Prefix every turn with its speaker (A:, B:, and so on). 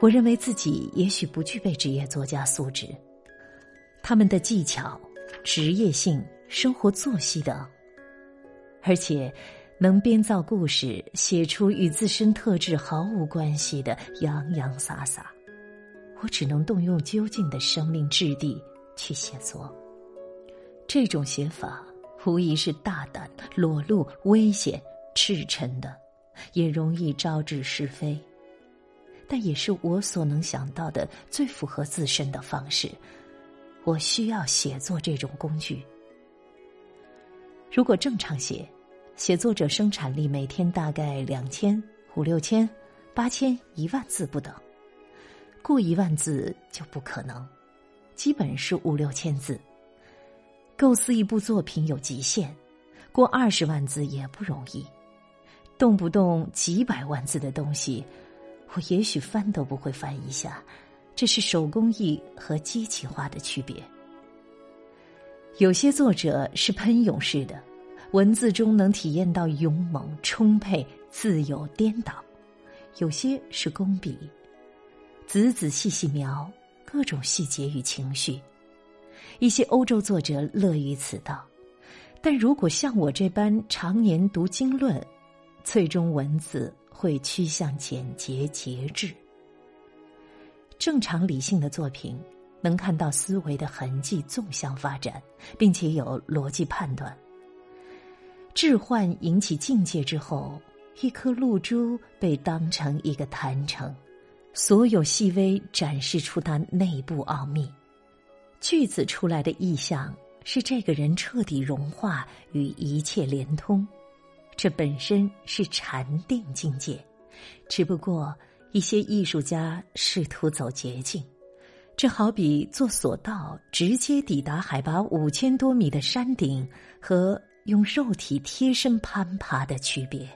A: 我认为自己也许不具备职业作家素质，他们的技巧、职业性、生活作息等，而且能编造故事，写出与自身特质毫无关系的洋洋洒洒。我只能动用究竟的生命质地去写作。这种写法无疑是大胆、裸露、危险、赤诚的，也容易招致是非。但也是我所能想到的最符合自身的方式。我需要写作这种工具。如果正常写，写作者生产力每天大概两千、五六千、八千、一万字不等。过一万字就不可能，基本是五六千字。构思一部作品有极限，过二十万字也不容易。动不动几百万字的东西。我也许翻都不会翻一下，这是手工艺和机器化的区别。有些作者是喷涌式的，文字中能体验到勇猛、充沛、自由、颠倒；有些是工笔，仔仔细细描各种细节与情绪。一些欧洲作者乐于此道，但如果像我这般常年读经论，最终文字。会趋向简洁节制。正常理性的作品能看到思维的痕迹纵向发展，并且有逻辑判断。置换引起境界之后，一颗露珠被当成一个坛城，所有细微展示出它内部奥秘。句子出来的意象是这个人彻底融化与一切连通。这本身是禅定境界，只不过一些艺术家试图走捷径，这好比坐索道直接抵达海拔五千多米的山顶，和用肉体贴身攀爬的区别。